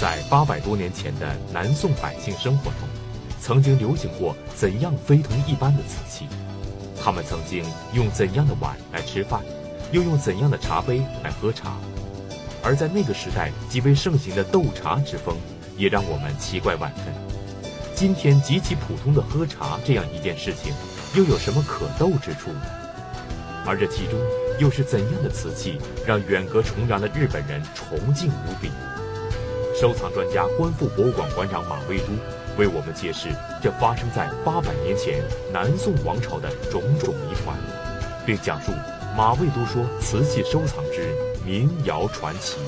在八百多年前的南宋百姓生活中，曾经流行过怎样非同一般的瓷器？他们曾经用怎样的碗来吃饭，又用怎样的茶杯来喝茶？而在那个时代极为盛行的斗茶之风，也让我们奇怪万分。今天极其普通的喝茶这样一件事情，又有什么可斗之处呢？而这其中又是怎样的瓷器，让远隔重洋的日本人崇敬无比？收藏专家、观复博物馆馆长马未都为我们揭示这发生在八百年前南宋王朝的种种谜团，并讲述马未都说瓷器收藏之民谣传奇。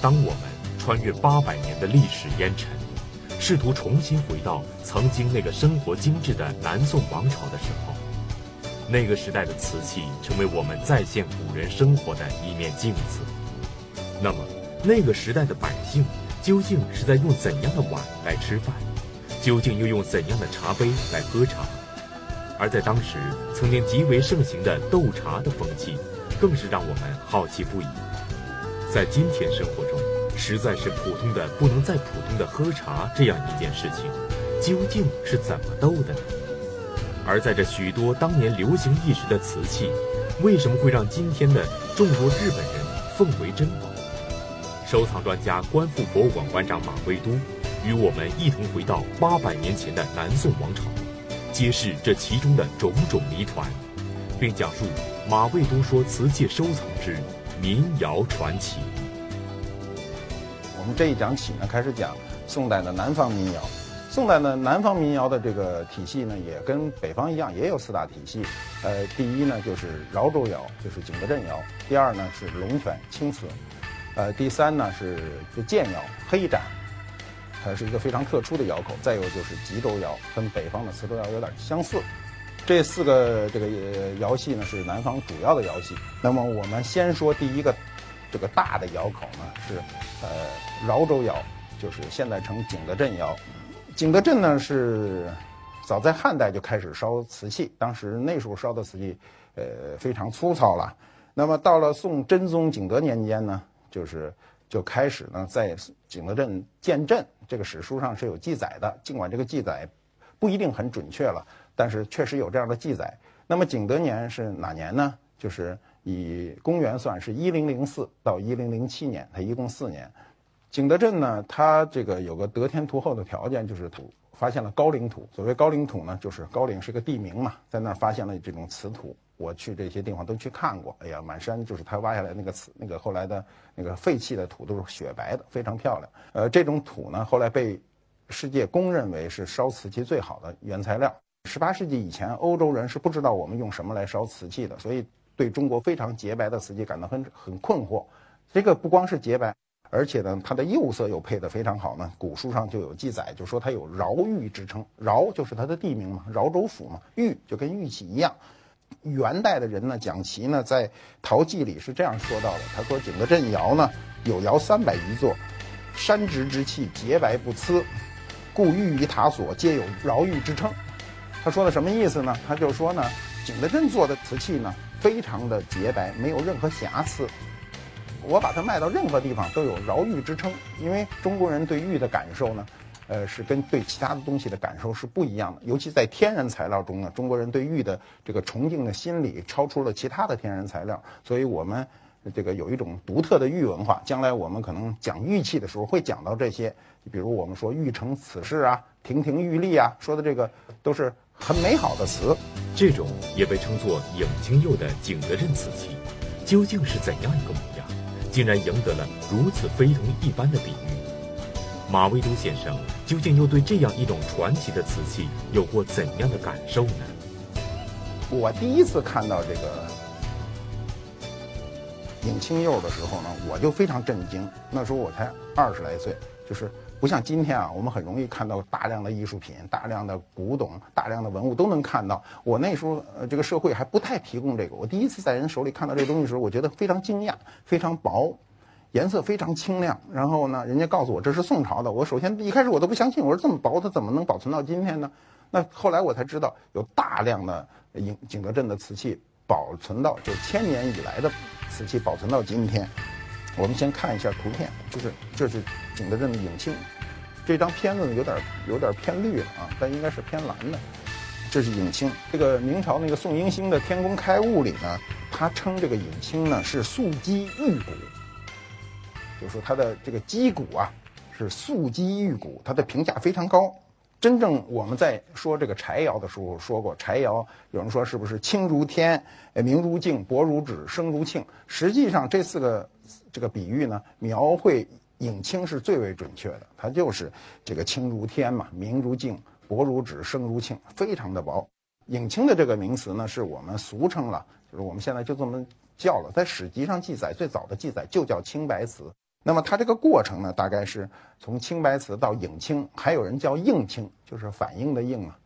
当我们穿越八百年的历史烟尘，试图重新回到曾经那个生活精致的南宋王朝的时候，那个时代的瓷器成为我们再现古人生活的一面镜子。那么，那个时代的百姓究竟是在用怎样的碗来吃饭？究竟又用怎样的茶杯来喝茶？而在当时曾经极为盛行的斗茶的风气，更是让我们好奇不已。在今天生活中，实在是普通的不能再普通的喝茶这样一件事情，究竟是怎么斗的呢？而在这许多当年流行一时的瓷器，为什么会让今天的众多日本人奉为珍宝？收藏专家、观复博物馆馆长马未都与我们一同回到八百年前的南宋王朝，揭示这其中的种种谜团，并讲述马未都说瓷器收藏之。民谣传奇。我们这一讲起呢，开始讲宋代的南方民谣。宋代的南方民谣的这个体系呢，也跟北方一样，也有四大体系。呃，第一呢就是饶州谣，就是景德镇谣；第二呢是龙泉青瓷；呃，第三呢是就建窑黑盏，它是一个非常特殊的窑口；再有就是吉州窑，跟北方的磁州窑有点相似。这四个这个窑系呢，是南方主要的窑系。那么我们先说第一个，这个大的窑口呢是，呃，饶州窑，就是现在称景德镇窑。景德镇呢是早在汉代就开始烧瓷器，当时那时候烧的瓷器，呃，非常粗糙了。那么到了宋真宗景德年间呢，就是就开始呢在景德镇建镇，这个史书上是有记载的，尽管这个记载不一定很准确了。但是确实有这样的记载。那么景德年是哪年呢？就是以公元算是一零零四到一零零七年，它一共四年。景德镇呢，它这个有个得天独厚的条件，就是土发现了高岭土。所谓高岭土呢，就是高岭是个地名嘛，在那儿发现了这种瓷土。我去这些地方都去看过，哎呀，满山就是他挖下来那个瓷，那个后来的那个废弃的土都是雪白的，非常漂亮。呃，这种土呢，后来被世界公认为是烧瓷器最好的原材料。十八世纪以前，欧洲人是不知道我们用什么来烧瓷器的，所以对中国非常洁白的瓷器感到很很困惑。这个不光是洁白，而且呢，它的釉色又配得非常好呢。古书上就有记载，就说它有饶玉之称。饶就是它的地名嘛，饶州府嘛。玉就跟玉器一样。元代的人呢，蒋琦呢，在《陶记》里是这样说到的：他说景德镇窑呢，有窑三百余座，山直之器，洁白不疵，故玉与塔所皆有饶玉之称。他说的什么意思呢？他就说呢，景德镇做的瓷器呢，非常的洁白，没有任何瑕疵。我把它卖到任何地方都有饶玉之称，因为中国人对玉的感受呢，呃，是跟对其他的东西的感受是不一样的。尤其在天然材料中呢，中国人对玉的这个崇敬的心理超出了其他的天然材料，所以我们这个有一种独特的玉文化。将来我们可能讲玉器的时候会讲到这些，比如我们说玉成此事啊，亭亭玉立啊，说的这个都是。很美好的词，这种也被称作影青釉的景德镇瓷器，究竟是怎样一个模样，竟然赢得了如此非同一般的比喻？马未都先生究竟又对这样一种传奇的瓷器有过怎样的感受呢？我第一次看到这个影青釉的时候呢，我就非常震惊。那时候我才二十来岁，就是不像今天啊，我们很容易看到大量的艺术品、大量的古董、大量的文物都能看到。我那时候呃，这个社会还不太提供这个。我第一次在人手里看到这东西的时候，我觉得非常惊讶，非常薄，颜色非常清亮。然后呢，人家告诉我这是宋朝的，我首先一开始我都不相信，我说这么薄，它怎么能保存到今天呢？那后来我才知道，有大量的景景德镇的瓷器。保存到就千年以来的瓷器保存到今天，我们先看一下图片，就是这是景德镇的影青，这张片子呢有点有点偏绿了啊，但应该是偏蓝的。这是影青，这个明朝那个宋英星的《天工开物》里呢，他称这个影青呢是素鸡玉骨，就是说它的这个鸡骨啊是素鸡玉骨，它的评价非常高。真正我们在说这个柴窑的时候说过，柴窑有人说是不是青如天，明如镜，薄如纸，声如磬？实际上这四个这个比喻呢，描绘影青是最为准确的。它就是这个青如天嘛，明如镜，薄如纸，声如磬，非常的薄。影青的这个名词呢，是我们俗称了，就是我们现在就这么叫了。在史籍上记载，最早的记载就叫青白瓷。那么它这个过程呢，大概是从青白瓷到影青，还有人叫映青，就是反映的映啊，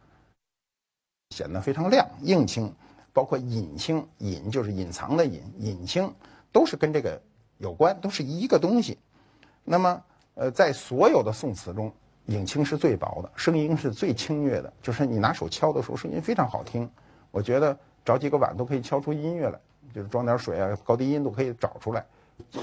显得非常亮。映青，包括隐青，隐就是隐藏的隐，隐青都是跟这个有关，都是一个东西。那么，呃，在所有的宋瓷中，影青是最薄的，声音是最清越的，就是你拿手敲的时候，声音非常好听。我觉得找几个碗都可以敲出音乐来，就是装点水啊，高低音都可以找出来。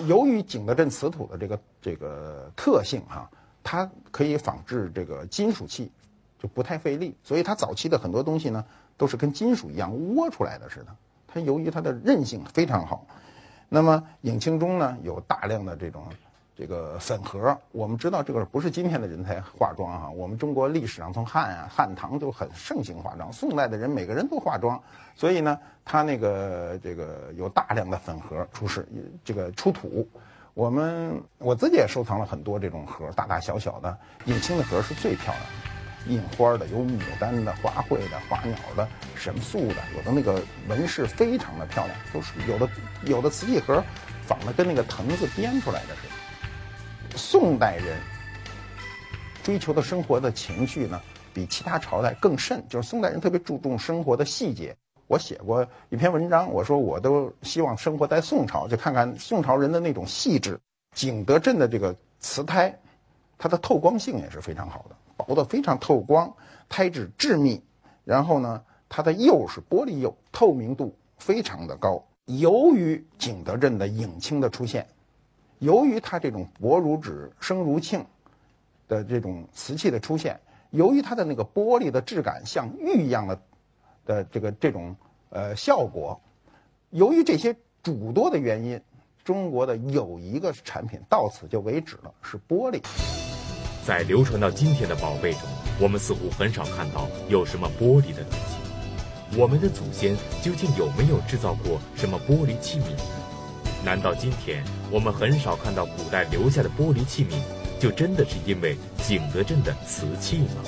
由于景德镇瓷土的这个这个特性哈、啊，它可以仿制这个金属器，就不太费力，所以它早期的很多东西呢，都是跟金属一样窝出来的似的。它由于它的韧性非常好，那么影青中呢，有大量的这种。这个粉盒，我们知道这个不是今天的人才化妆哈。我们中国历史上从汉啊、汉唐就很盛行化妆，宋代的人每个人都化妆，所以呢，他那个这个有大量的粉盒出世，这个出土。我们我自己也收藏了很多这种盒，大大小小的。印青的盒是最漂亮的，印花的，有牡丹的、花卉的、花鸟的、神素的，有的那个纹饰非常的漂亮，都是有的有的瓷器盒仿的跟那个藤子编出来的似的。宋代人追求的生活的情绪呢，比其他朝代更甚。就是宋代人特别注重生活的细节。我写过一篇文章，我说我都希望生活在宋朝，就看看宋朝人的那种细致。景德镇的这个瓷胎，它的透光性也是非常好的，薄的非常透光，胎质致密。然后呢，它的釉是玻璃釉，透明度非常的高。由于景德镇的影青的出现。由于它这种薄如纸、声如磬的这种瓷器的出现，由于它的那个玻璃的质感像玉一样的的这个这种呃效果，由于这些诸多的原因，中国的有一个产品到此就为止了，是玻璃。在流传到今天的宝贝中，我们似乎很少看到有什么玻璃的东西。我们的祖先究竟有没有制造过什么玻璃器皿？难道今天我们很少看到古代留下的玻璃器皿，就真的是因为景德镇的瓷器吗？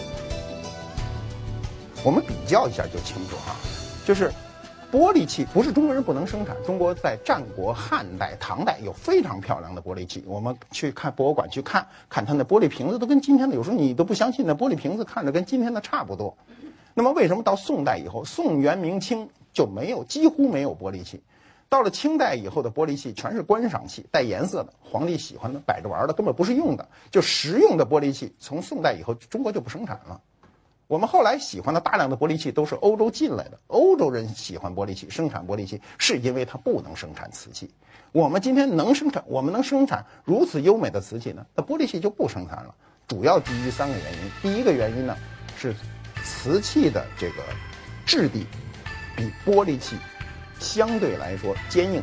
我们比较一下就清楚哈，就是玻璃器不是中国人不能生产，中国在战国、汉代、唐代有非常漂亮的玻璃器。我们去看博物馆去看看它那玻璃瓶子，都跟今天的有时候你都不相信，那玻璃瓶子看着跟今天的差不多。那么为什么到宋代以后，宋元明清就没有几乎没有玻璃器？到了清代以后的玻璃器全是观赏器，带颜色的，皇帝喜欢的，摆着玩的，根本不是用的。就实用的玻璃器，从宋代以后中国就不生产了。我们后来喜欢的大量的玻璃器都是欧洲进来的。欧洲人喜欢玻璃器，生产玻璃器是因为它不能生产瓷器。我们今天能生产，我们能生产如此优美的瓷器呢？那玻璃器就不生产了。主要基于三个原因。第一个原因呢，是瓷器的这个质地比玻璃器。相对来说坚硬，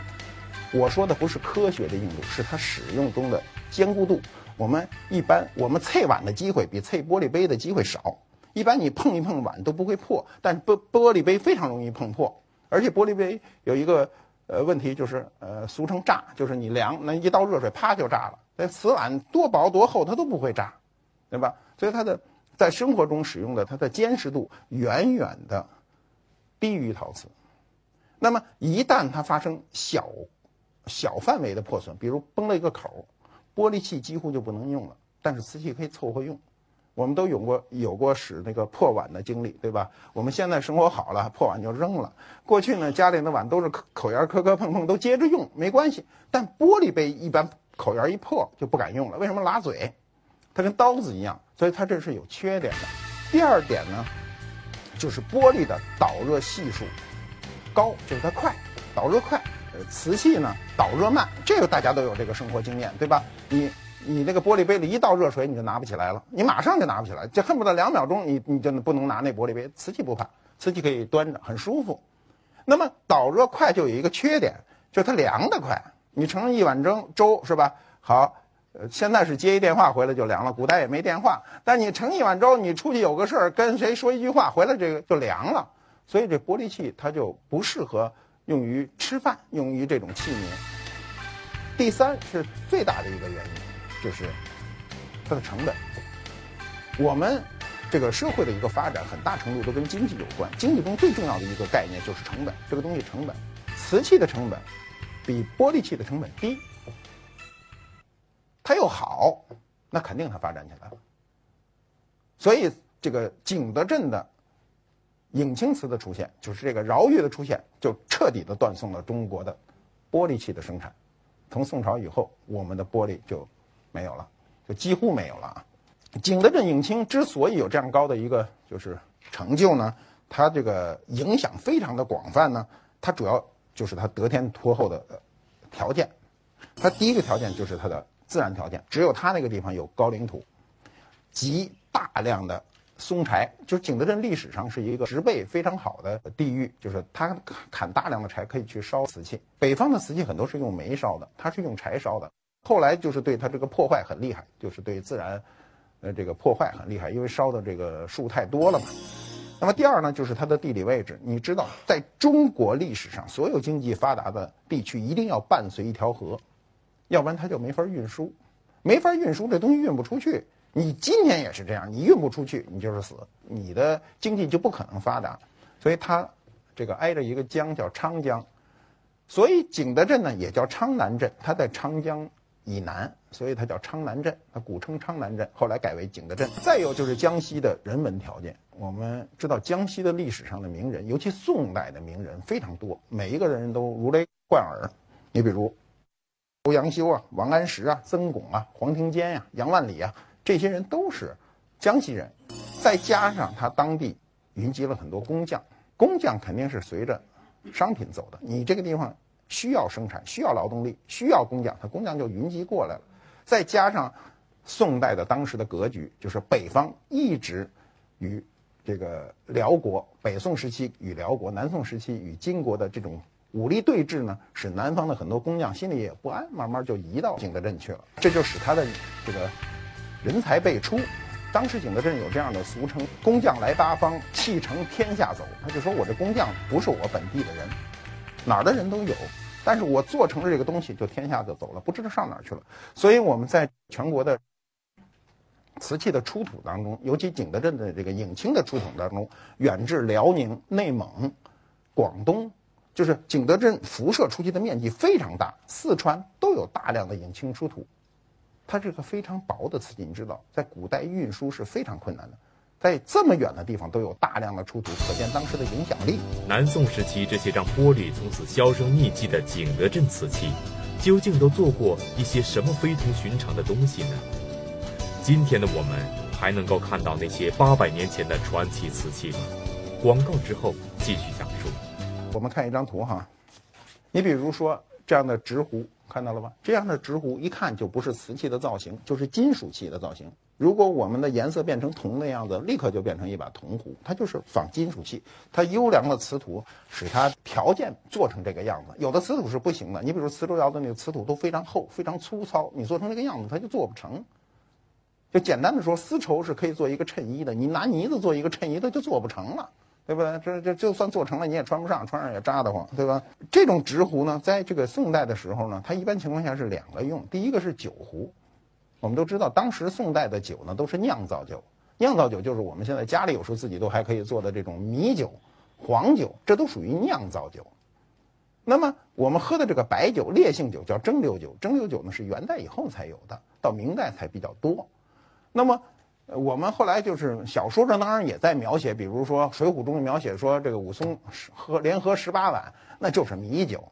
我说的不是科学的硬度，是它使用中的坚固度。我们一般我们淬碗的机会比淬玻璃杯的机会少，一般你碰一碰碗都不会破，但玻玻璃杯非常容易碰破，而且玻璃杯有一个呃问题就是呃俗称炸，就是你凉那一倒热水啪就炸了。那瓷碗多薄多厚它都不会炸，对吧？所以它的在生活中使用的它的坚实度远远的低于陶瓷。那么一旦它发生小小范围的破损，比如崩了一个口，玻璃器几乎就不能用了，但是瓷器可以凑合用。我们都有过有过使那个破碗的经历，对吧？我们现在生活好了，破碗就扔了。过去呢，家里的碗都是口沿磕磕碰碰，都接着用，没关系。但玻璃杯一般口沿一破就不敢用了，为什么？拉嘴，它跟刀子一样，所以它这是有缺点的。第二点呢，就是玻璃的导热系数高，就是它快，导热快。呃，瓷器呢，导热慢，这个大家都有这个生活经验，对吧？你。你那个玻璃杯里一倒热水，你就拿不起来了，你马上就拿不起来，就恨不得两秒钟，你你就不能拿那玻璃杯。瓷器不怕，瓷器可以端着，很舒服。那么导热快就有一个缺点，就它凉得快。你盛一碗蒸粥是吧？好，呃，现在是接一电话回来就凉了，古代也没电话。但你盛一碗粥，你出去有个事儿，跟谁说一句话，回来这个就凉了。所以这玻璃器它就不适合用于吃饭，用于这种器皿。第三是最大的一个原因。就是它的成本。我们这个社会的一个发展，很大程度都跟经济有关。经济中最重要的一个概念就是成本。这个东西成本，瓷器的成本比玻璃器的成本低，它又好，那肯定它发展起来了。所以这个景德镇的永清瓷的出现，就是这个饶玉的出现，就彻底的断送了中国的玻璃器的生产。从宋朝以后，我们的玻璃就。没有了，就几乎没有了啊！景德镇永清之所以有这样高的一个就是成就呢，它这个影响非常的广泛呢。它主要就是它得天独厚的条件。它第一个条件就是它的自然条件，只有它那个地方有高岭土，集大量的松柴。就是景德镇历史上是一个植被非常好的地域，就是它砍大量的柴可以去烧瓷器。北方的瓷器很多是用煤烧的，它是用柴烧的。后来就是对它这个破坏很厉害，就是对自然，呃，这个破坏很厉害，因为烧的这个树太多了嘛。那么第二呢，就是它的地理位置。你知道，在中国历史上，所有经济发达的地区一定要伴随一条河，要不然它就没法运输，没法运输，这东西运不出去。你今天也是这样，你运不出去，你就是死，你的经济就不可能发达。所以它这个挨着一个江叫昌江，所以景德镇呢也叫昌南镇，它在昌江。以南，所以它叫昌南镇，它古称昌南镇，后来改为景德镇。再有就是江西的人文条件，我们知道江西的历史上的名人，尤其宋代的名人非常多，每一个人都如雷贯耳。你比如欧阳修啊、王安石啊、曾巩啊、黄庭坚呀、啊、杨万里啊，这些人都是江西人。再加上他当地云集了很多工匠，工匠肯定是随着商品走的。你这个地方。需要生产，需要劳动力，需要工匠，他工匠就云集过来了。再加上宋代的当时的格局，就是北方一直与这个辽国，北宋时期与辽国，南宋时期与金国的这种武力对峙呢，使南方的很多工匠心里也不安，慢慢就移到景德镇去了。这就使他的这个人才辈出。当时景德镇有这样的俗称：“工匠来八方，气成天下走。”他就说我这工匠不是我本地的人。哪儿的人都有，但是我做成了这个东西，就天下就走了，不知道上哪儿去了。所以我们在全国的瓷器的出土当中，尤其景德镇的这个影青的出土当中，远至辽宁、内蒙、广东，就是景德镇辐射出去的面积非常大，四川都有大量的影青出土。它是个非常薄的瓷器，你知道，在古代运输是非常困难的。在这么远的地方都有大量的出土，可见当时的影响力。南宋时期，这些让玻璃从此销声匿迹的景德镇瓷器，究竟都做过一些什么非同寻常的东西呢？今天的我们还能够看到那些八百年前的传奇瓷器吗？广告之后继续讲述。我们看一张图哈，你比如说这样的直壶，看到了吧？这样的直壶一看就不是瓷器的造型，就是金属器的造型。如果我们的颜色变成铜的样子，立刻就变成一把铜壶，它就是仿金属器。它优良的瓷土使它条件做成这个样子。有的瓷土是不行的，你比如磁州窑的那个瓷土都非常厚、非常粗糙，你做成这个样子它就做不成。就简单的说，丝绸是可以做一个衬衣的，你拿呢子做一个衬衣，它就做不成了，对不对？这这就算做成了，你也穿不上，穿上也扎得慌，对吧？这种直壶呢，在这个宋代的时候呢，它一般情况下是两个用，第一个是酒壶。我们都知道，当时宋代的酒呢，都是酿造酒。酿造酒就是我们现在家里有时候自己都还可以做的这种米酒、黄酒，这都属于酿造酒。那么我们喝的这个白酒，烈性酒叫蒸馏酒，蒸馏酒呢是元代以后才有的，到明代才比较多。那么我们后来就是小说上当然也在描写，比如说《水浒》中描写说这个武松喝连喝十八碗，那就是米酒。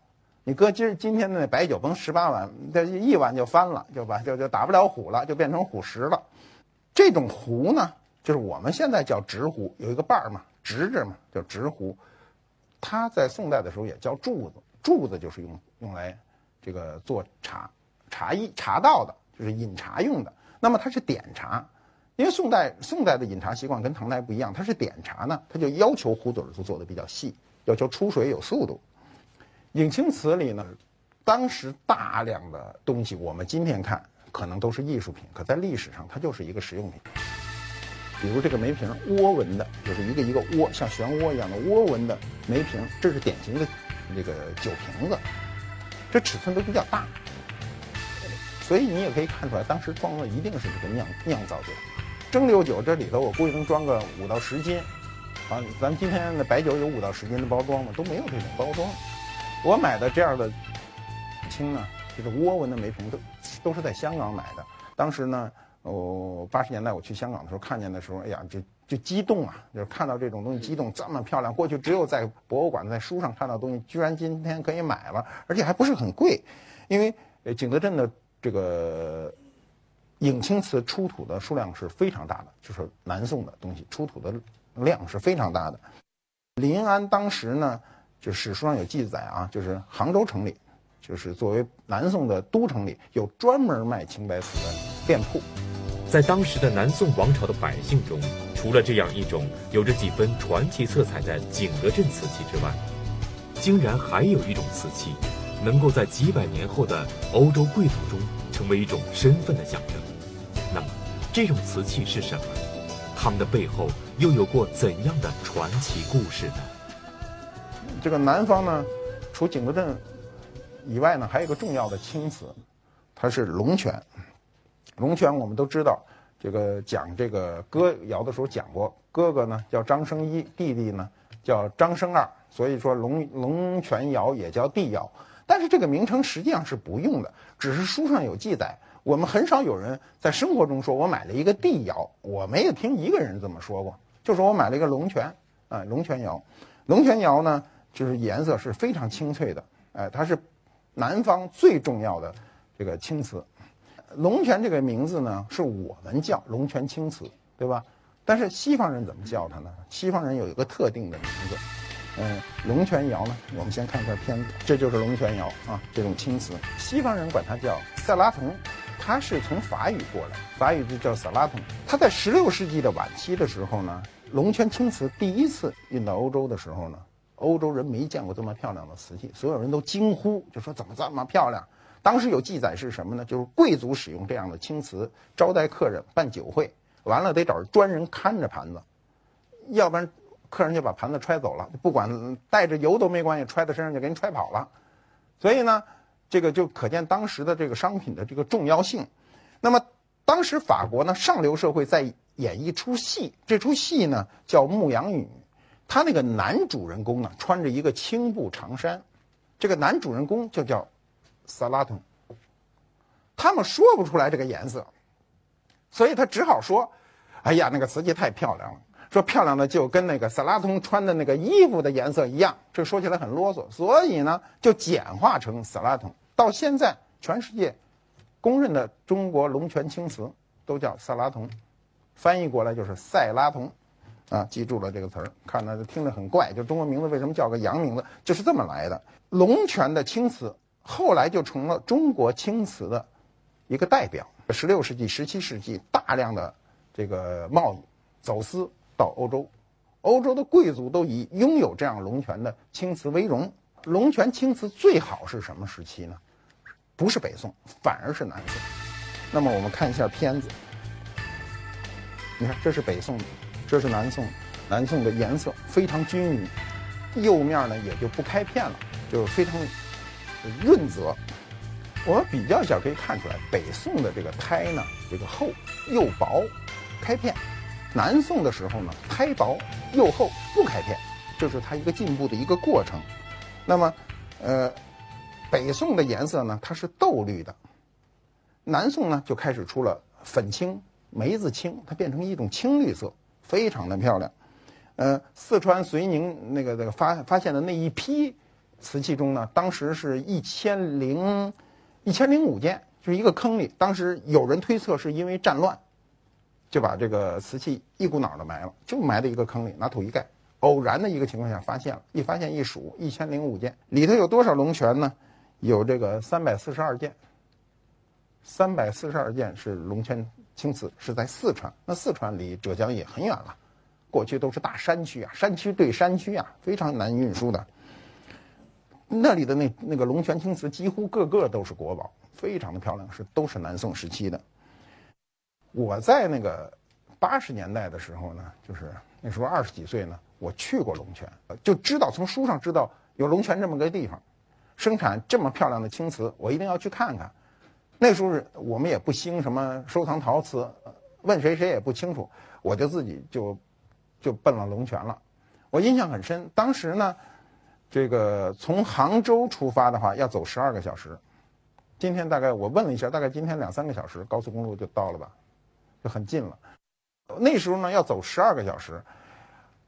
你搁今今天的那白酒，甭十八碗，这一碗就翻了，就把就就打不了虎了，就变成虎食了。这种壶呢，就是我们现在叫直壶，有一个把儿嘛，直着嘛，叫直壶。它在宋代的时候也叫柱子，柱子就是用用来这个做茶茶艺茶道的，就是饮茶用的。那么它是点茶，因为宋代宋代的饮茶习惯跟唐代不一样，它是点茶呢，它就要求壶嘴儿做的比较细，要求出水有速度。影青瓷里呢，当时大量的东西，我们今天看可能都是艺术品，可在历史上它就是一个实用品。比如这个梅瓶，涡纹的，就是一个一个涡，像漩涡一样的涡纹的梅瓶，这是典型的这个酒瓶子，这尺寸都比较大，所以你也可以看出来，当时装的一定是这个酿酿造酒。蒸馏酒这里头，我估计能装个五到十斤，啊，咱今天的白酒有五到十斤的包装吗？都没有这种包装。我买的这样的青呢，就是涡纹的梅瓶，都都是在香港买的，当时呢。哦，八十年代我去香港的时候，看见的时候，哎呀，就就激动啊！就是看到这种东西激动，这么漂亮，过去只有在博物馆、在书上看到东西，居然今天可以买了，而且还不是很贵，因为景德镇的这个影青瓷出土的数量是非常大的，就是南宋的东西出土的量是非常大的。临安当时呢，就史书上有记载啊，就是杭州城里，就是作为南宋的都城里，有专门卖青白瓷的店铺。在当时的南宋王朝的百姓中，除了这样一种有着几分传奇色彩的景德镇瓷器之外，竟然还有一种瓷器，能够在几百年后的欧洲贵族中成为一种身份的象征。这种瓷器是什么？它们的背后又有过怎样的传奇故事呢？这个南方呢，除景德镇以外呢，还有一个重要的青瓷，它是龙泉。龙泉我们都知道，这个讲这个歌谣的时候讲过，哥哥呢叫张生一，弟弟呢叫张生二，所以说龙龙泉窑也叫帝窑。但是这个名称实际上是不用的，只是书上有记载。我们很少有人在生活中说我买了一个帝窑，我没有听一个人这么说过，就说我买了一个龙泉啊，龙泉窑。龙泉窑呢，就是颜色是非常清脆的，哎，它是南方最重要的这个青瓷。龙泉这个名字呢，是我们叫龙泉青瓷，对吧？但是西方人怎么叫它呢？西方人有一个特定的名字，嗯，龙泉窑呢，我们先看一下片子，这就是龙泉窑啊，这种青瓷，西方人管它叫塞拉铜，它是从法语过来，法语就叫塞拉铜。它在十六世纪的晚期的时候呢，龙泉青瓷第一次运到欧洲的时候呢，欧洲人没见过这么漂亮的瓷器，所有人都惊呼，就说怎么这么漂亮？当时有记载是什么呢？就是贵族使用这样的青瓷招待客人、办酒会，完了得找专人看着盘子，要不然客人就把盘子揣走了，不管带着油都没关系，揣在身上就给你揣跑了。所以呢，这个就可见当时的这个商品的这个重要性。那么当时法国呢，上流社会在演一出戏，这出戏呢叫《牧羊女》，他那个男主人公呢穿着一个青布长衫，这个男主人公就叫。萨拉通，他们说不出来这个颜色，所以他只好说：“哎呀，那个瓷器太漂亮了，说漂亮的就跟那个萨拉通穿的那个衣服的颜色一样。”这说起来很啰嗦，所以呢就简化成萨拉通。到现在，全世界公认的中国龙泉青瓷都叫萨拉通，翻译过来就是赛拉铜。啊，记住了这个词儿，看着听着很怪，就中国名字为什么叫个洋名字，就是这么来的。龙泉的青瓷。后来就成了中国青瓷的一个代表。十六世纪、十七世纪，大量的这个贸易走私到欧洲，欧洲的贵族都以拥有这样龙泉的青瓷为荣。龙泉青瓷最好是什么时期呢？不是北宋，反而是南宋。那么我们看一下片子，你看这是北宋，这是南宋。南宋的颜色非常均匀，釉面呢也就不开片了，就是非常。润泽，我们比较一下可以看出来，北宋的这个胎呢，这个厚又薄，开片；南宋的时候呢，胎薄釉厚，不开片，这是它一个进步的一个过程。那么，呃，北宋的颜色呢，它是豆绿的，南宋呢就开始出了粉青、梅子青，它变成一种青绿色，非常的漂亮。呃，四川遂宁那个那个发发现的那一批瓷器中呢，当时是一千零一千零五件，就是一个坑里。当时有人推测是因为战乱，就把这个瓷器一股脑的埋了，就埋在一个坑里，拿土一盖。偶然的一个情况下发现了，一发现一数一千零五件，里头有多少龙泉呢？有这个三百四十二件。三百四十二件是龙泉青瓷，是在四川。那四川离浙江也很远了，过去都是大山区啊，山区对山区啊，非常难运输的。那里的那那个龙泉青瓷几乎个个都是国宝，非常的漂亮，是都是南宋时期的。我在那个八十年代的时候呢，就是那时候二十几岁呢。我去过龙泉，就知道从书上知道有龙泉这么个地方，生产这么漂亮的青瓷，我一定要去看看。那时候是我们也不兴什么收藏陶瓷，问谁谁也不清楚，我就自己就就奔了龙泉了。我印象很深，当时呢，这个从杭州出发的话要走十二个小时，今天大概我问了一下，大概今天两三个小时高速公路就到了吧，很近了。那时候呢要走十二个小时。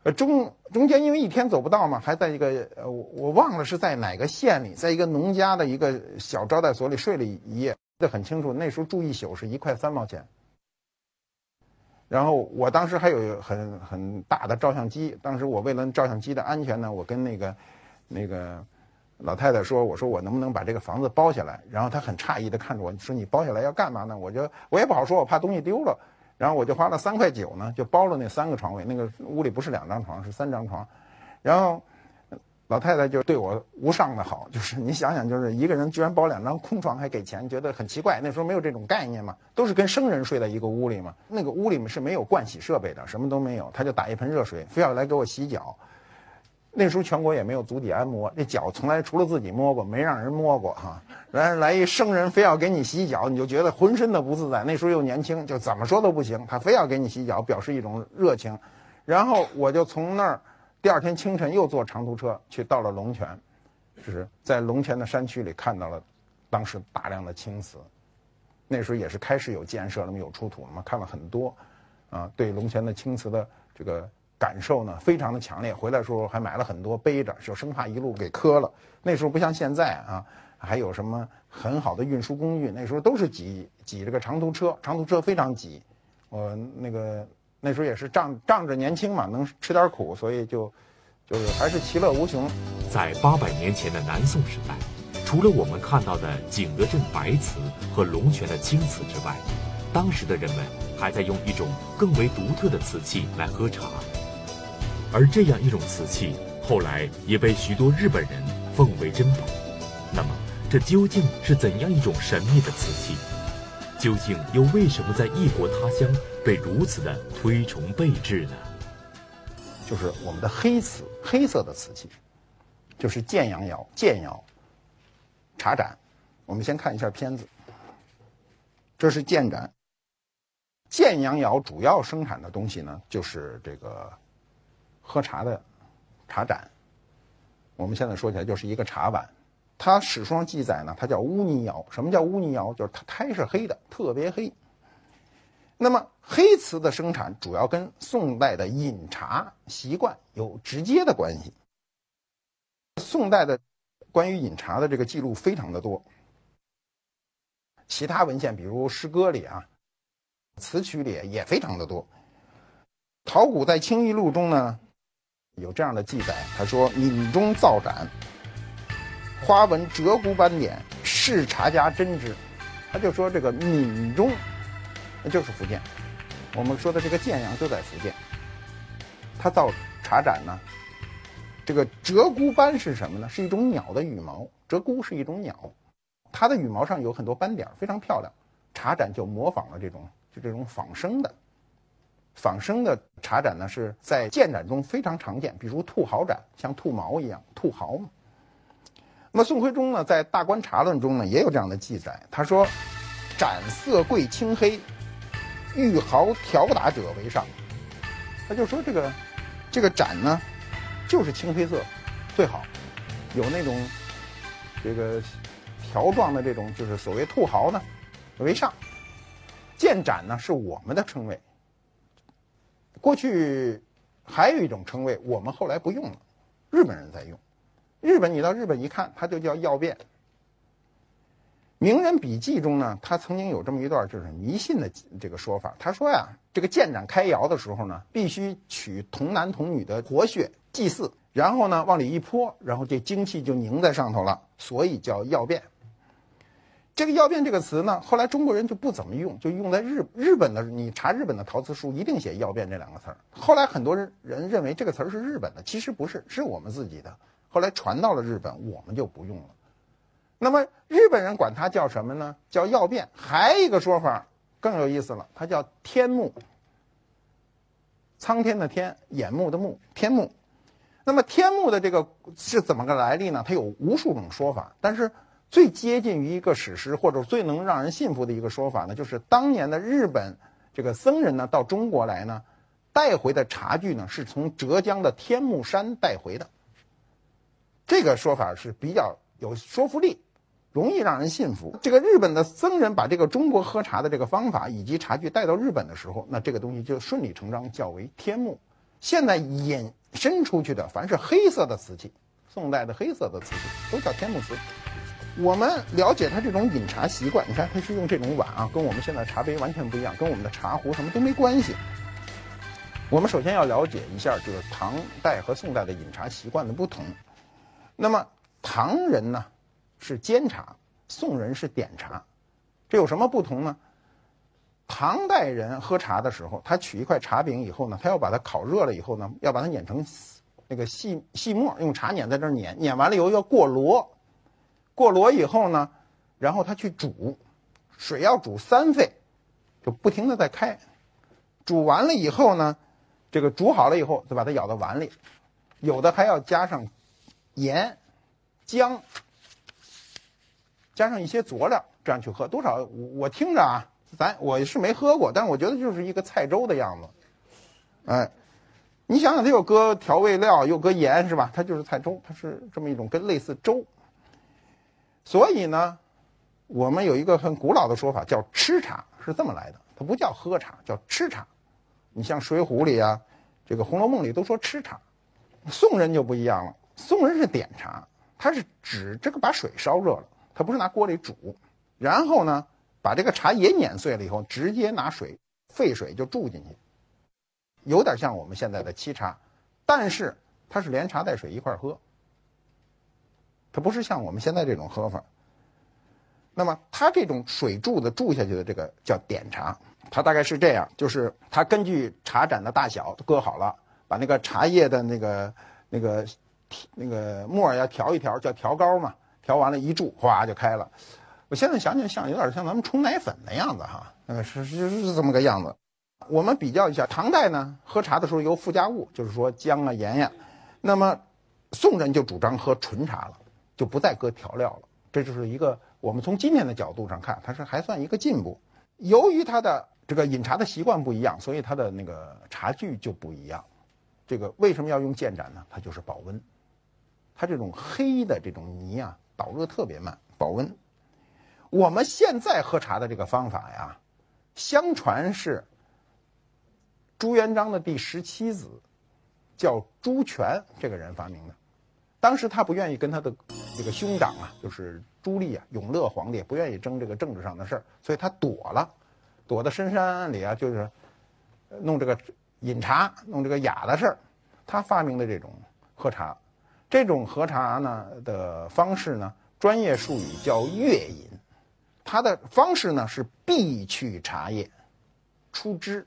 呃，中中间因为一天走不到嘛，还在一个呃，我我忘了是在哪个县里，在一个农家的一个小招待所里睡了一夜，这很清楚。那时候住一宿是一块三毛钱。然后我当时还有很很大的照相机，当时我为了照相机的安全呢，我跟那个那个老太太说，我说我能不能把这个房子包下来？然后她很诧异的看着我说：“你包下来要干嘛呢？”我就我也不好说，我怕东西丢了。然后我就花了三块九呢，就包了那三个床位。那个屋里不是两张床，是三张床。然后老太太就对我无上的好，就是你想想，就是一个人居然包两张空床还给钱，觉得很奇怪。那时候没有这种概念嘛，都是跟生人睡在一个屋里嘛。那个屋里面是没有盥洗设备的，什么都没有。她就打一盆热水，非要来给我洗脚。那时候全国也没有足底按摩，这脚从来除了自己摸过，没让人摸过哈。来来一生人非要给你洗脚，你就觉得浑身的不自在。那时候又年轻，就怎么说都不行。他非要给你洗脚，表示一种热情。然后我就从那儿，第二天清晨又坐长途车去到了龙泉，是在龙泉的山区里看到了当时大量的青瓷。那时候也是开始有建设了嘛，有出土了嘛，看了很多，啊，对龙泉的青瓷的这个。感受呢，非常的强烈，回来的时候还买了很多背着，就生怕一路给磕了。那时候不像现在啊，还有什么很好的运输工具，那时候都是挤挤这个长途车，长途车非常挤。我那个那时候也是仗仗着年轻嘛，能吃点苦，所以就就是还是其乐无穷。在八百年前的南宋时代，除了我们看到的景德镇白瓷和龙泉的青瓷之外，当时的人们还在用一种更为独特的瓷器来喝茶。而这样一种瓷器，后来也被许多日本人奉为珍宝。那么，这究竟是怎样一种神秘的瓷器？究竟又为什么在异国他乡被如此的推崇备至呢？就是我们的黑瓷，黑色的瓷器，就是建阳窑、建窑茶盏。我们先看一下片子，这是建盏。建阳窑主要生产的东西呢，就是这个。喝茶的茶盏，我们现在说起来就是一个茶碗。它史书上记载呢，它叫乌泥窑。什么叫乌泥窑？就是它胎是黑的，特别黑。那么黑瓷的生产主要跟宋代的饮茶习惯有直接的关系。宋代的关于饮茶的这个记录非常的多，其他文献比如诗歌里啊、词曲里也非常的多。陶谷在《清异录》中呢。有这样的记载，他说：“闽中造盏，花纹鷓鴣斑点，是茶家珍之。”他就说这个闽中，那就是福建。我们说的这个建阳就在福建。他造茶盏呢，这个鹧鸪斑是什么呢？是一种鸟的羽毛。鹧鸪是一种鸟，它的羽毛上有很多斑点，非常漂亮。茶盏就模仿了这种，就这种仿生的。仿生的茶盏呢，是在建盏中非常常见，比如兔毫盏，像兔毛一样，兔毫嘛。那么宋徽宗呢，在《大观茶论》中呢，也有这样的记载，他说：“盏色贵青黑，玉毫调打者为上。”他就说这个这个盏呢，就是青黑色最好，有那种这个条状的这种就是所谓兔毫呢为上，建盏呢是我们的称谓。过去还有一种称谓，我们后来不用了，日本人在用。日本你到日本一看，它就叫曜变。名人笔记中呢，他曾经有这么一段就是迷信的这个说法。他说呀，这个建盏开窑的时候呢，必须取童男童女的活血祭祀，然后呢往里一泼，然后这精气就凝在上头了，所以叫曜变。这个曜变这个词呢，后来中国人就不怎么用，就用在日日本的。你查日本的陶瓷书，一定写曜变这两个词儿。后来很多人人认为这个词儿是日本的，其实不是，是我们自己的。后来传到了日本，我们就不用了。那么日本人管它叫什么呢？叫曜变。还有一个说法更有意思了，它叫天目。苍天的天，眼目的目，天目。那么天目的这个是怎么个来历呢？它有无数种说法，但是最接近于一个史实或者最能让人信服的一个说法呢，就是当年的日本这个僧人呢到中国来呢，带回的茶具呢是从浙江的天目山带回的。这个说法是比较有说服力。容易让人信服。这个日本的僧人把这个中国喝茶的这个方法以及茶具带到日本的时候，那这个东西就顺理成章叫为天目。现在引申出去的，凡是黑色的瓷器，宋代的黑色的瓷器都叫天目瓷。我们了解他这种饮茶习惯，你看他是用这种碗啊，跟我们现在茶杯完全不一样，跟我们的茶壶什么都没关系。我们首先要了解一下，就是唐代和宋代的饮茶习惯的不同。那么唐人呢？是煎茶，宋人是点茶，这有什么不同呢？唐代人喝茶的时候，他取一块茶饼以后呢，他要把它烤热了以后呢，要把它碾成那个细细末，用茶碾在这儿碾，碾完了以后要过箩，过箩以后呢，然后他去煮，水要煮三沸，就不停的在开，煮完了以后呢，这个煮好了以后，再把它舀到碗里，有的还要加上盐、姜。加上一些佐料，这样去喝多少？我我听着啊，咱我是没喝过，但是我觉得就是一个菜粥的样子。哎，你想想，它又搁调味料，又搁盐，是吧？它就是菜粥，它是这么一种跟类似粥。所以呢，我们有一个很古老的说法，叫吃茶，是这么来的。它不叫喝茶，叫吃茶。你像《水浒》里啊，这个《红楼梦》里都说吃茶。宋人就不一样了，宋人是点茶，他是指这个把水烧热了。它不是拿锅里煮，然后呢，把这个茶也碾碎了以后，直接拿水沸水就注进去，有点像我们现在的沏茶，但是它是连茶带水一块喝，它不是像我们现在这种喝法。那么它这种水柱子注下去的这个叫点茶，它大概是这样，就是它根据茶盏的大小搁好了，把那个茶叶的那个那个那个沫要调一调，叫调膏嘛。调完了，一注，哗就开了。我现在想想，像有点像咱们冲奶粉的样子哈，那个，是是是这么个样子。我们比较一下，唐代呢，喝茶的时候有附加物，就是说姜啊、盐呀。那么宋人就主张喝纯茶了，就不再搁调料了。这就是一个我们从今天的角度上看，它是还算一个进步。由于它的这个饮茶的习惯不一样，所以它的那个茶具就不一样。这个为什么要用建盏呢？它就是保温。它这种黑的这种泥啊。导热特别慢，保温。我们现在喝茶的这个方法呀，相传是朱元璋的第十七子，叫朱权这个人发明的。当时他不愿意跟他的这个兄长啊，就是朱棣啊，永乐皇帝不愿意争这个政治上的事儿，所以他躲了，躲到深山里啊，就是弄这个饮茶，弄这个雅的事儿。他发明的这种喝茶。这种喝茶呢的方式呢，专业术语叫粤饮。它的方式呢是避去茶叶，出汁，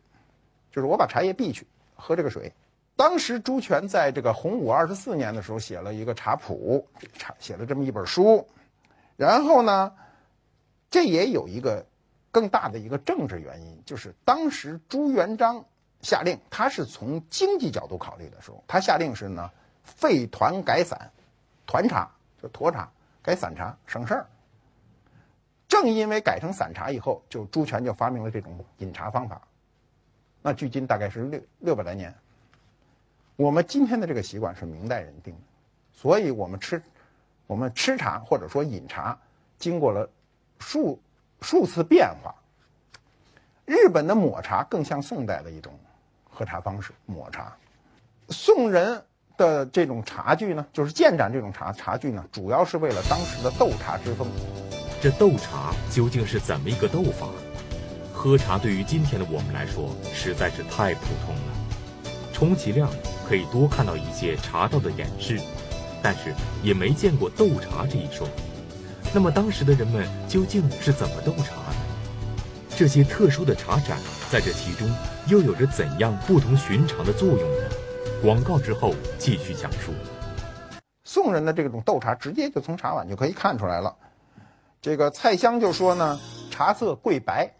就是我把茶叶避去，喝这个水。当时朱权在这个洪武二十四年的时候写了一个茶谱，茶写了这么一本书。然后呢，这也有一个更大的一个政治原因，就是当时朱元璋下令，他是从经济角度考虑的时候，他下令是呢。废团改散，团茶就沱茶，改散茶省事儿。正因为改成散茶以后，就朱权就发明了这种饮茶方法。那距今大概是六六百来年。我们今天的这个习惯是明代人定的，所以我们吃我们吃茶或者说饮茶，经过了数数次变化。日本的抹茶更像宋代的一种喝茶方式，抹茶。宋人的这种茶具呢，就是建盏这种茶茶具呢，主要是为了当时的斗茶之风。这斗茶究竟是怎么一个斗法？喝茶对于今天的我们来说实在是太普通了，充其量可以多看到一些茶道的演示，但是也没见过斗茶这一说。那么当时的人们究竟是怎么斗茶的？这些特殊的茶盏在这其中又有着怎样不同寻常的作用呢？广告之后继续讲述。宋人的这种斗茶，直接就从茶碗就可以看出来了。这个蔡襄就说呢，茶色贵白，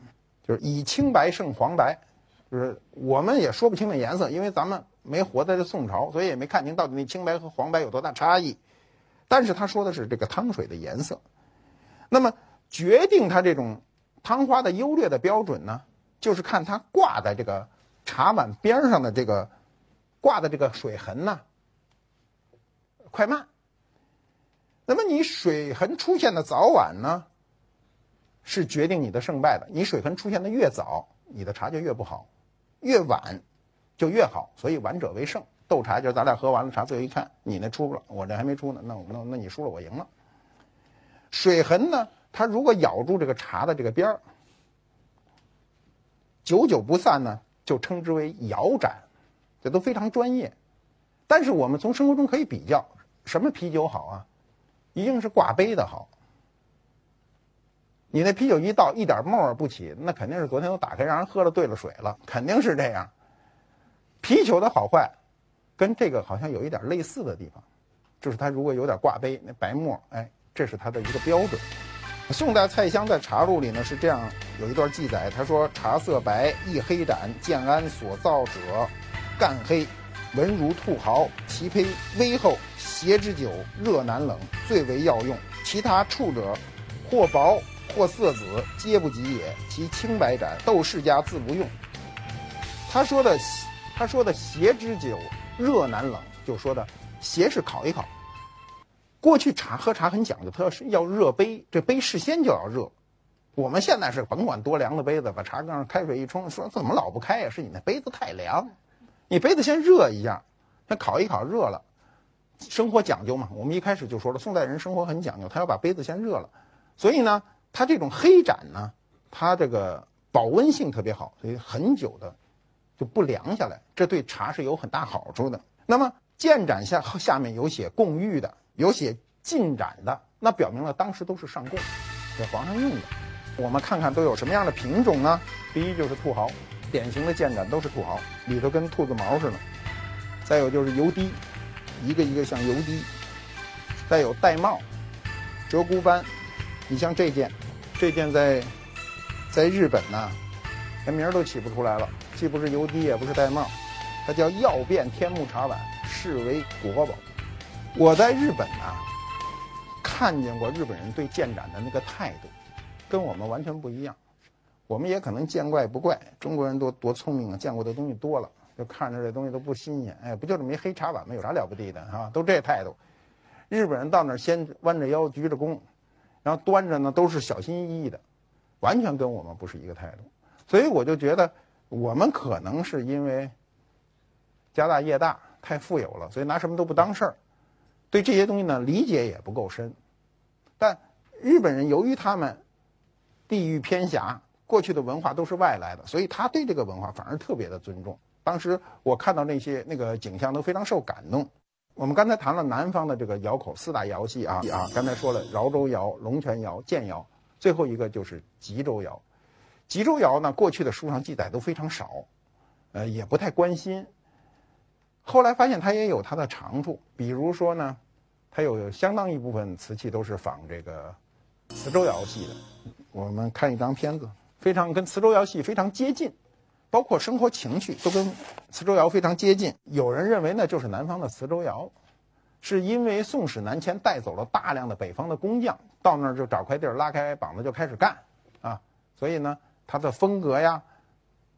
就是以青白胜黄白，就是我们也说不清那颜色，因为咱们没活在这宋朝，所以也没看清到底那青白和黄白有多大差异。但是他说的是这个汤水的颜色。那么决定它这种汤花的优劣的标准呢，就是看它挂在这个茶碗边上的这个。挂的这个水痕呢，快慢。那么你水痕出现的早晚呢，是决定你的胜败的。你水痕出现的越早，你的茶就越不好；越晚，就越好。所以晚者为胜。斗茶就是咱俩喝完了茶，最后一看，你那出了，我这还没出呢，那我那那你输了，我赢了。水痕呢，它如果咬住这个茶的这个边儿，久久不散呢，就称之为咬盏。这都非常专业，但是我们从生活中可以比较，什么啤酒好啊？一定是挂杯的好。你那啤酒一倒，一点沫儿不起，那肯定是昨天都打开让人喝了兑了水了，肯定是这样。啤酒的好坏，跟这个好像有一点类似的地方，就是它如果有点挂杯，那白沫，哎，这是它的一个标准。宋代蔡襄在茶录里呢是这样有一段记载，他说：“茶色白，一黑盏，建安所造者。”干黑，纹如兔毫，其胚微厚，邪之久，热难冷，最为要用。其他处者，或薄或色紫，皆不及也。其青白盏，斗世家自不用。他说的，他说的邪之酒，热难冷，就说的邪是烤一烤。过去茶喝茶很讲究，他要是要热杯，这杯事先就要热。我们现在是甭管多凉的杯子，把茶缸上开水一冲，说怎么老不开呀？是你那杯子太凉。你杯子先热一下，它烤一烤热了，生活讲究嘛。我们一开始就说了，宋代人生活很讲究，他要把杯子先热了，所以呢，它这种黑盏呢，它这个保温性特别好，所以很久的就不凉下来，这对茶是有很大好处的。那么建盏下下面有写贡玉的，有写进盏的，那表明了当时都是上贡，给皇上用的。我们看看都有什么样的品种呢？第一就是兔毫。典型的建盏都是兔毫，里头跟兔子毛似的。再有就是油滴，一个一个像油滴。再有玳瑁、鹧鸪斑。你像这件，这件在在日本呢，连名都起不出来了，既不是油滴，也不是玳瑁，它叫曜变天目茶碗，视为国宝。我在日本呢，看见过日本人对建盏的那个态度，跟我们完全不一样。我们也可能见怪不怪，中国人多多聪明啊，见过的东西多了，就看着这东西都不新鲜。哎，不就这么一黑茶碗吗？有啥了不地的啊？都这态度。日本人到那儿先弯着腰鞠着躬，然后端着呢都是小心翼翼的，完全跟我们不是一个态度。所以我就觉得，我们可能是因为家大业大，太富有了，所以拿什么都不当事儿，对这些东西呢理解也不够深。但日本人由于他们地域偏狭。过去的文化都是外来的，所以他对这个文化反而特别的尊重。当时我看到那些那个景象都非常受感动。我们刚才谈了南方的这个窑口四大窑系啊啊，刚才说了饶州窑、龙泉窑、建窑，最后一个就是吉州窑。吉州窑呢，过去的书上记载都非常少，呃，也不太关心。后来发现它也有它的长处，比如说呢，它有相当一部分瓷器都是仿这个磁州窑系的。我们看一张片子。非常跟磁州窑系非常接近，包括生活情趣都跟磁州窑非常接近。有人认为呢，就是南方的磁州窑，是因为宋史南迁带走了大量的北方的工匠，到那儿就找块地儿拉开膀子就开始干，啊，所以呢，它的风格呀，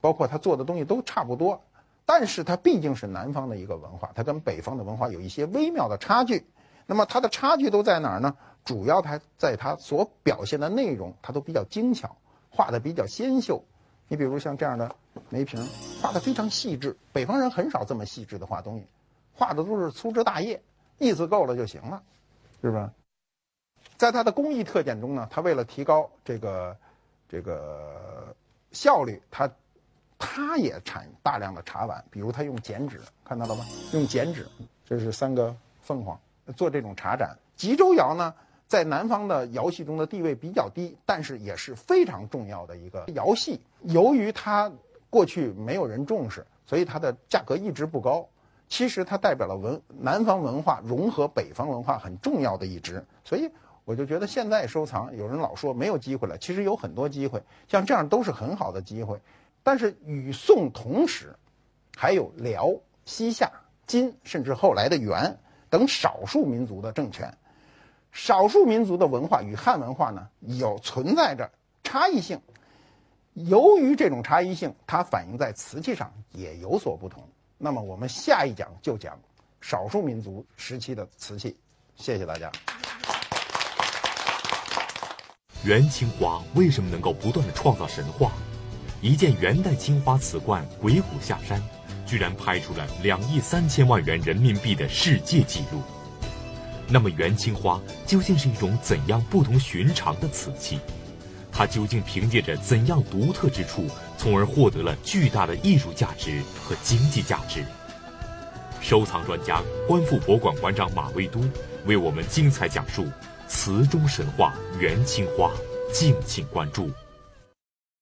包括他做的东西都差不多。但是它毕竟是南方的一个文化，它跟北方的文化有一些微妙的差距。那么它的差距都在哪儿呢？主要它在它所表现的内容，它都比较精巧，画的比较纤秀。你比如像这样的梅瓶，画的非常细致，北方人很少这么细致的画东西，画的都是粗枝大叶，意思够了就行了，是吧？在它的工艺特点中呢，它为了提高这个这个效率，它它也产大量的茶碗，比如它用剪纸，看到了吗？用剪纸，这是三个凤凰做这种茶盏。吉州窑呢，在南方的窑系中的地位比较低，但是也是非常重要的一个窑系。由于它过去没有人重视，所以它的价格一直不高。其实它代表了文南方文化融合北方文化很重要的一支，所以。我就觉得现在收藏，有人老说没有机会了，其实有很多机会，像这样都是很好的机会。但是与宋同时，还有辽、西夏、金，甚至后来的元等少数民族的政权，少数民族的文化与汉文化呢，有存在着差异性。由于这种差异性，它反映在瓷器上也有所不同。那么我们下一讲就讲少数民族时期的瓷器。谢谢大家。元青花为什么能够不断的创造神话？一件元代青花瓷罐鬼谷下山，居然拍出了两亿三千万元人民币的世界纪录。那么元青花究竟是一种怎样不同寻常的瓷器？它究竟凭借着怎样独特之处，从而获得了巨大的艺术价值和经济价值？收藏专家、观复博物馆馆长马未都为我们精彩讲述。词中神话元青花，敬请关注。